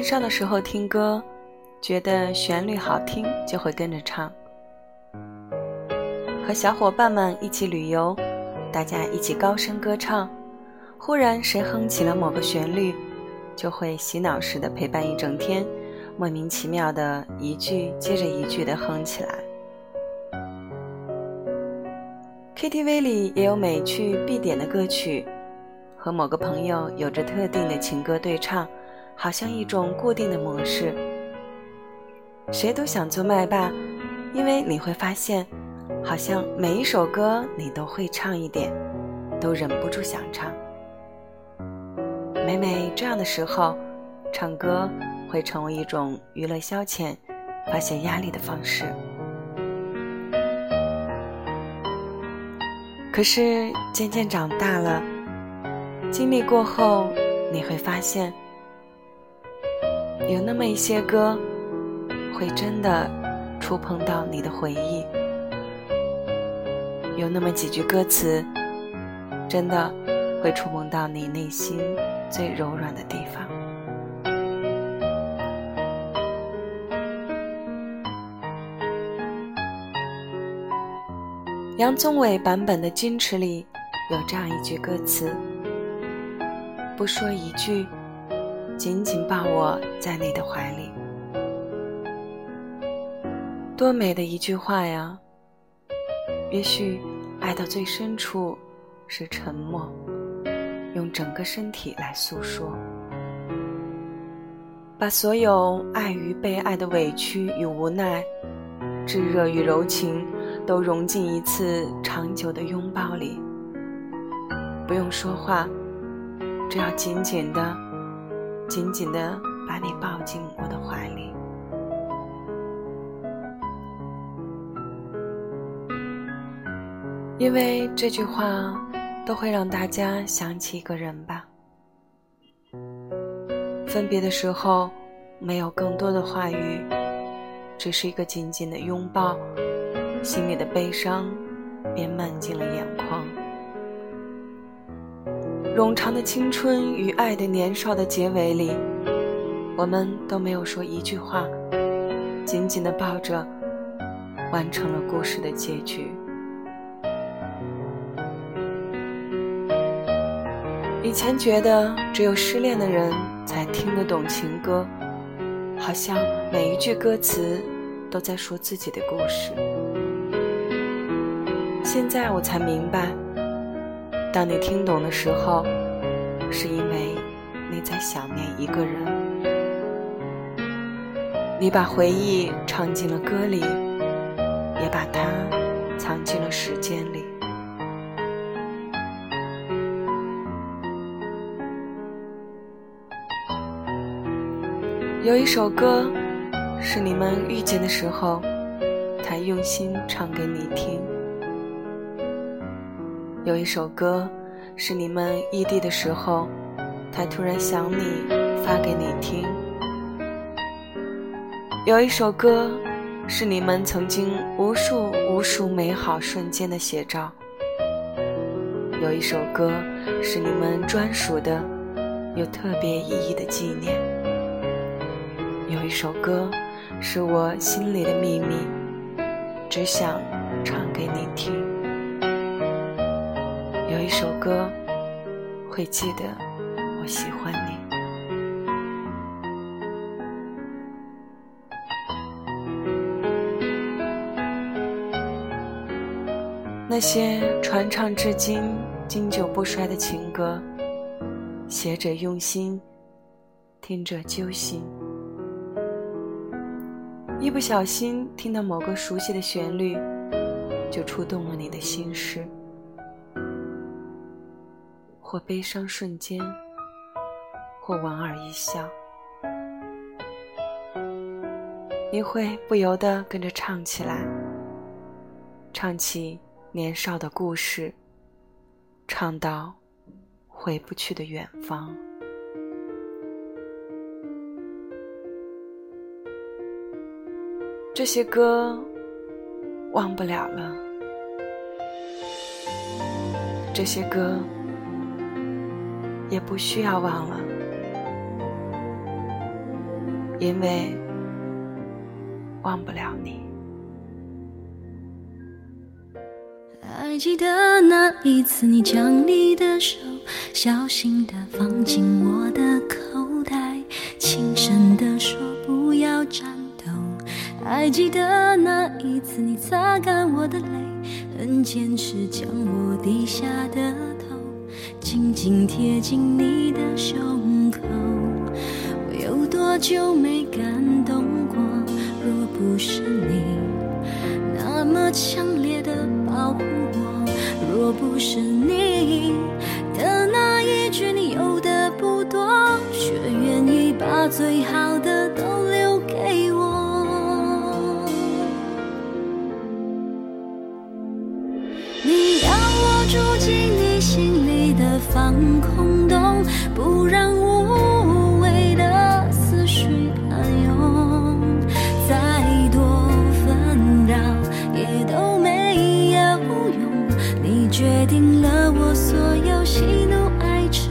年少的时候听歌，觉得旋律好听就会跟着唱；和小伙伴们一起旅游，大家一起高声歌唱，忽然谁哼起了某个旋律，就会洗脑似的陪伴一整天，莫名其妙的一句接着一句的哼起来。KTV 里也有每去必点的歌曲，和某个朋友有着特定的情歌对唱，好像一种固定的模式。谁都想做麦霸，因为你会发现，好像每一首歌你都会唱一点，都忍不住想唱。每每这样的时候，唱歌会成为一种娱乐消遣、发泄压力的方式。可是渐渐长大了，经历过后，你会发现，有那么一些歌，会真的触碰到你的回忆；有那么几句歌词，真的会触碰到你内心最柔软的地方。杨宗纬版本的《矜持》里有这样一句歌词：“不说一句，紧紧抱我在你的怀里。”多美的一句话呀！也许爱到最深处是沉默，用整个身体来诉说，把所有爱与被爱的委屈与无奈，炙热与柔情。都融进一次长久的拥抱里，不用说话，只要紧紧的、紧紧的把你抱进我的怀里。因为这句话都会让大家想起一个人吧。分别的时候，没有更多的话语，只是一个紧紧的拥抱。心里的悲伤便漫进了眼眶。冗长的青春与爱的年少的结尾里，我们都没有说一句话，紧紧的抱着，完成了故事的结局。以前觉得只有失恋的人才听得懂情歌，好像每一句歌词都在说自己的故事。现在我才明白，当你听懂的时候，是因为你在想念一个人。你把回忆唱进了歌里，也把它藏进了时间里。有一首歌，是你们遇见的时候，他用心唱给你听。有一首歌，是你们异地的时候，他突然想你，发给你听。有一首歌，是你们曾经无数无数美好瞬间的写照。有一首歌，是你们专属的，有特别意义的纪念。有一首歌，是我心里的秘密，只想唱给你听。有一首歌，会记得我喜欢你。那些传唱至今、经久不衰的情歌，写者用心，听者揪心。一不小心听到某个熟悉的旋律，就触动了你的心事。或悲伤瞬间，或莞尔一笑，你会不由得跟着唱起来，唱起年少的故事，唱到回不去的远方。这些歌忘不了了，这些歌。也不需要忘了，因为忘不了你。还记得那一次，你将你的手小心地放进我的口袋，轻声地说不要颤抖。还记得那一次，你擦干我的泪，很坚持将我低下的头紧紧贴近你的胸口。我有多久没感动过？若不是你那么强烈的保护我，若不是你的那一句你有的不多，却愿意把最好的都留给我。你要我住进你心里放空洞，不让无谓的思绪暗涌。再多纷扰也都没有用，你决定了我所有喜怒哀愁。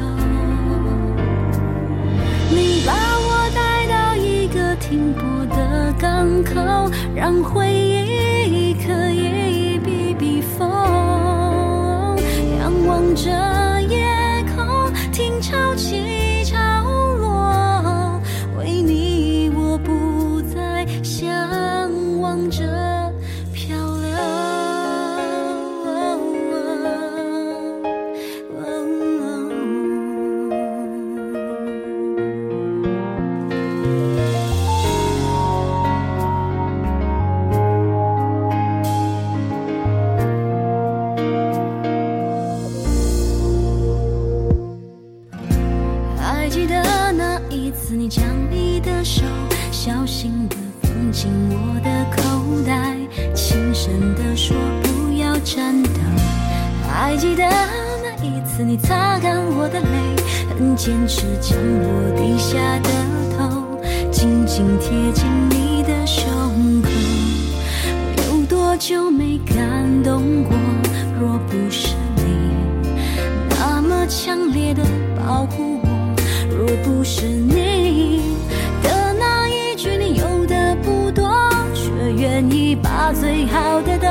你把我带到一个停泊的港口，让回忆说不要颤抖。还记得那一次，你擦干我的泪，很坚持将我低下的头紧紧贴近你的胸口。我有多久没感动过？若不是你那么强烈的保护我，若不是你的那一句你有的不多，却愿意把最好的都